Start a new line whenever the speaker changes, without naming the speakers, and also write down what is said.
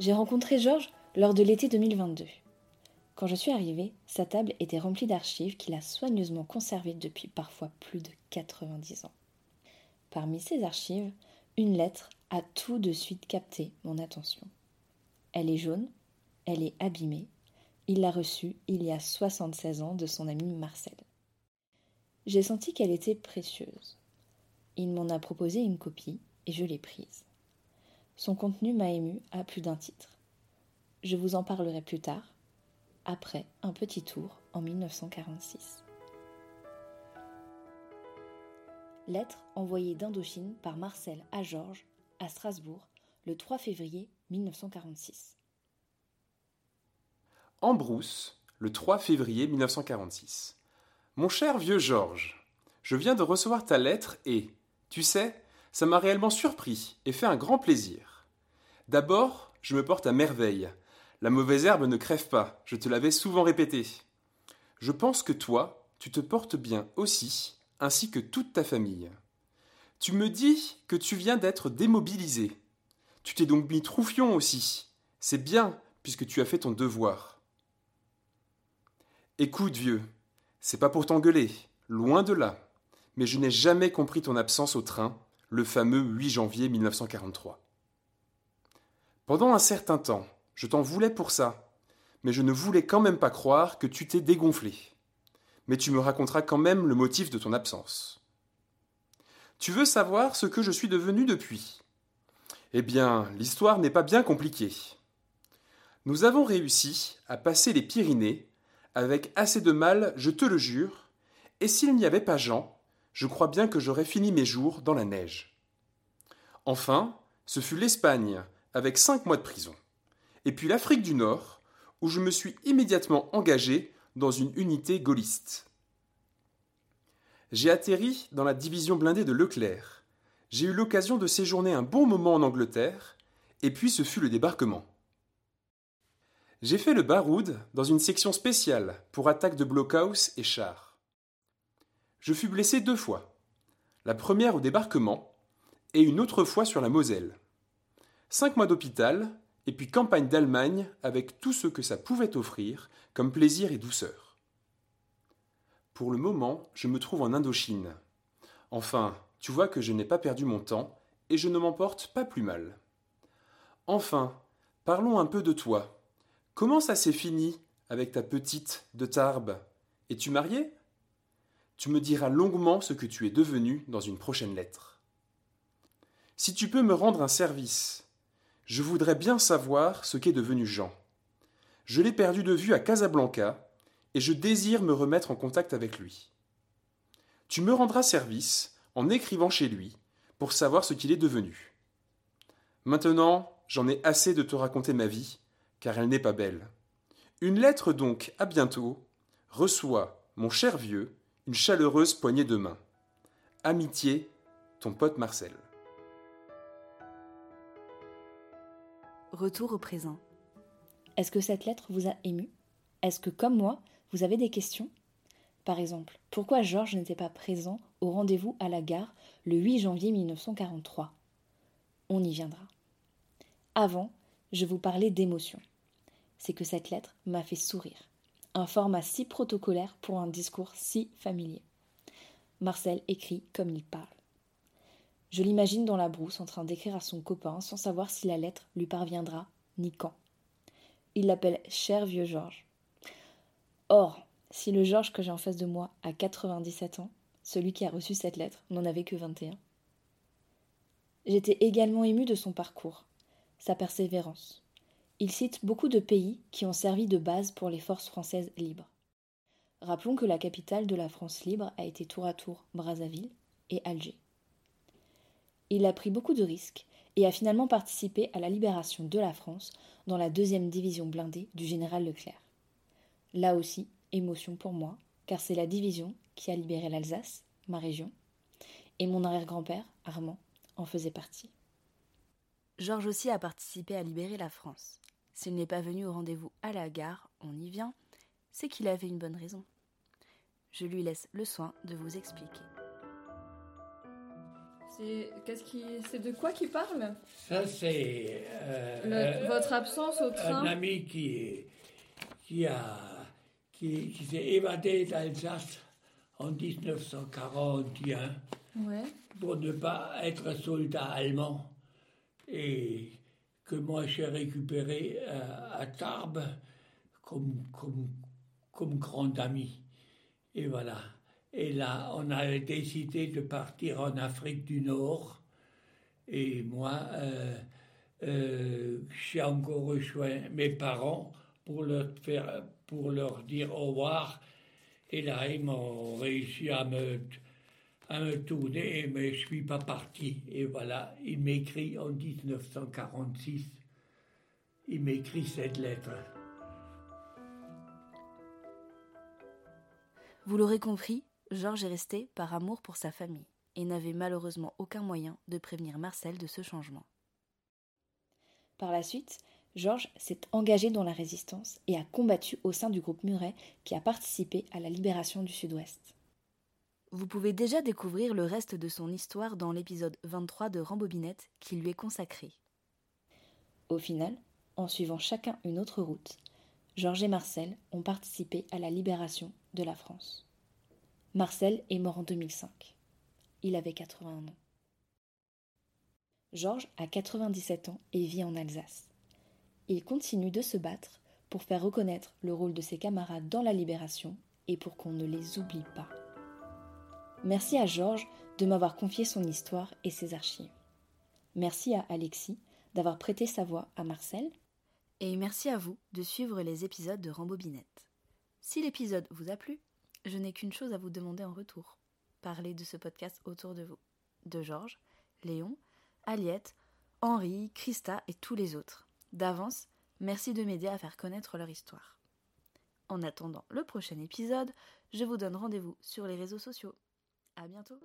J'ai rencontré Georges lors de l'été 2022. Quand je suis arrivée, sa table était remplie d'archives qu'il a soigneusement conservées depuis parfois plus de 90 ans. Parmi ces archives, une lettre a tout de suite capté mon attention. Elle est jaune, elle est abîmée, il l'a reçue il y a 76 ans de son ami Marcel. J'ai senti qu'elle était précieuse. Il m'en a proposé une copie et je l'ai prise. Son contenu m'a ému à plus d'un titre. Je vous en parlerai plus tard, après un petit tour en 1946. Lettre envoyée d'Indochine par Marcel à Georges à Strasbourg le 3 février 1946.
En brousse, le 3 février 1946. Mon cher vieux Georges, je viens de recevoir ta lettre et, tu sais, ça m'a réellement surpris et fait un grand plaisir. D'abord, je me porte à merveille. La mauvaise herbe ne crève pas, je te l'avais souvent répété. Je pense que toi, tu te portes bien aussi, ainsi que toute ta famille. Tu me dis que tu viens d'être démobilisé. Tu t'es donc mis troufion aussi. C'est bien, puisque tu as fait ton devoir. Écoute, vieux, c'est pas pour t'engueuler, loin de là, mais je n'ai jamais compris ton absence au train, le fameux 8 janvier 1943. Pendant un certain temps, je t'en voulais pour ça, mais je ne voulais quand même pas croire que tu t'es dégonflé. Mais tu me raconteras quand même le motif de ton absence. Tu veux savoir ce que je suis devenu depuis? Eh bien, l'histoire n'est pas bien compliquée. Nous avons réussi à passer les Pyrénées avec assez de mal, je te le jure, et s'il n'y avait pas Jean, je crois bien que j'aurais fini mes jours dans la neige. Enfin, ce fut l'Espagne, avec cinq mois de prison, et puis l'Afrique du Nord, où je me suis immédiatement engagé dans une unité gaulliste. J'ai atterri dans la division blindée de Leclerc. J'ai eu l'occasion de séjourner un bon moment en Angleterre, et puis ce fut le débarquement. J'ai fait le baroud dans une section spéciale pour attaque de blockhouse et chars. Je fus blessé deux fois. La première au débarquement et une autre fois sur la Moselle. Cinq mois d'hôpital et puis campagne d'Allemagne avec tout ce que ça pouvait offrir comme plaisir et douceur. Pour le moment, je me trouve en Indochine. Enfin, tu vois que je n'ai pas perdu mon temps et je ne m'en porte pas plus mal. Enfin, parlons un peu de toi. Comment ça s'est fini avec ta petite de Tarbes? Es-tu marié? Tu me diras longuement ce que tu es devenu dans une prochaine lettre. Si tu peux me rendre un service, je voudrais bien savoir ce qu'est devenu Jean. Je l'ai perdu de vue à Casablanca et je désire me remettre en contact avec lui. Tu me rendras service en écrivant chez lui pour savoir ce qu'il est devenu. Maintenant, j'en ai assez de te raconter ma vie car elle n'est pas belle. Une lettre donc, à bientôt. Reçois, mon cher vieux, une chaleureuse poignée de main. Amitié, ton pote Marcel.
Retour au présent. Est-ce que cette lettre vous a ému? Est-ce que, comme moi, vous avez des questions? Par exemple, pourquoi Georges n'était pas présent au rendez-vous à la gare le 8 janvier 1943 On y viendra. Avant, je vous parlais d'émotion c'est que cette lettre m'a fait sourire. Un format si protocolaire pour un discours si familier. Marcel écrit comme il parle. Je l'imagine dans la brousse en train d'écrire à son copain sans savoir si la lettre lui parviendra ni quand. Il l'appelle cher vieux Georges. Or, si le Georges que j'ai en face de moi a 97 ans, celui qui a reçu cette lettre n'en avait que 21. J'étais également ému de son parcours, sa persévérance, il cite beaucoup de pays qui ont servi de base pour les forces françaises libres. Rappelons que la capitale de la France libre a été tour à tour Brazzaville et Alger. Il a pris beaucoup de risques et a finalement participé à la libération de la France dans la deuxième division blindée du général Leclerc. Là aussi, émotion pour moi, car c'est la division qui a libéré l'Alsace, ma région, et mon arrière-grand-père, Armand, en faisait partie. Georges aussi a participé à libérer la France. S'il n'est pas venu au rendez-vous à la gare, on y vient, c'est qu'il avait une bonne raison. Je lui laisse le soin de vous expliquer. C'est qu'est-ce qui, c'est de quoi qui parle?
Ça, c'est euh,
Le- Votre absence au
un
train.
ami qui, qui, a, qui, qui s'est évadé d'Alsace en 1941
Ouais.
pour ne pas être soldat allemand et que moi j'ai récupéré euh, à Tarbes comme, comme, comme grand ami. Et voilà. Et là, on a décidé de partir en Afrique du Nord. Et moi, euh, euh, j'ai encore rejoint mes parents pour leur, dire au revoir. Et là, ils m'ont réussi à me, à me tourner, mais je ne suis pas parti. Et voilà, il m'écrit en 1946, il m'écrit cette lettre.
Vous l'aurez compris, Georges est resté par amour pour sa famille et n'avait malheureusement aucun moyen de prévenir Marcel de ce changement. Par la suite, Georges s'est engagé dans la résistance et a combattu au sein du groupe Muret qui a participé à la libération du Sud-Ouest. Vous pouvez déjà découvrir le reste de son histoire dans l'épisode 23 de Rambobinette qui lui est consacré. Au final, en suivant chacun une autre route, Georges et Marcel ont participé à la libération de la France. Marcel est mort en 2005. Il avait 81 ans. Georges a 97 ans et vit en Alsace. Il continue de se battre pour faire reconnaître le rôle de ses camarades dans la libération et pour qu'on ne les oublie pas. Merci à Georges de m'avoir confié son histoire et ses archives. Merci à Alexis d'avoir prêté sa voix à Marcel. Et merci à vous de suivre les épisodes de Rambobinette. Si l'épisode vous a plu, je n'ai qu'une chose à vous demander en retour. Parlez de ce podcast autour de vous. De Georges, Léon, Aliette, Henri, Christa et tous les autres. D'avance, merci de m'aider à faire connaître leur histoire. En attendant le prochain épisode, je vous donne rendez-vous sur les réseaux sociaux. À bientôt!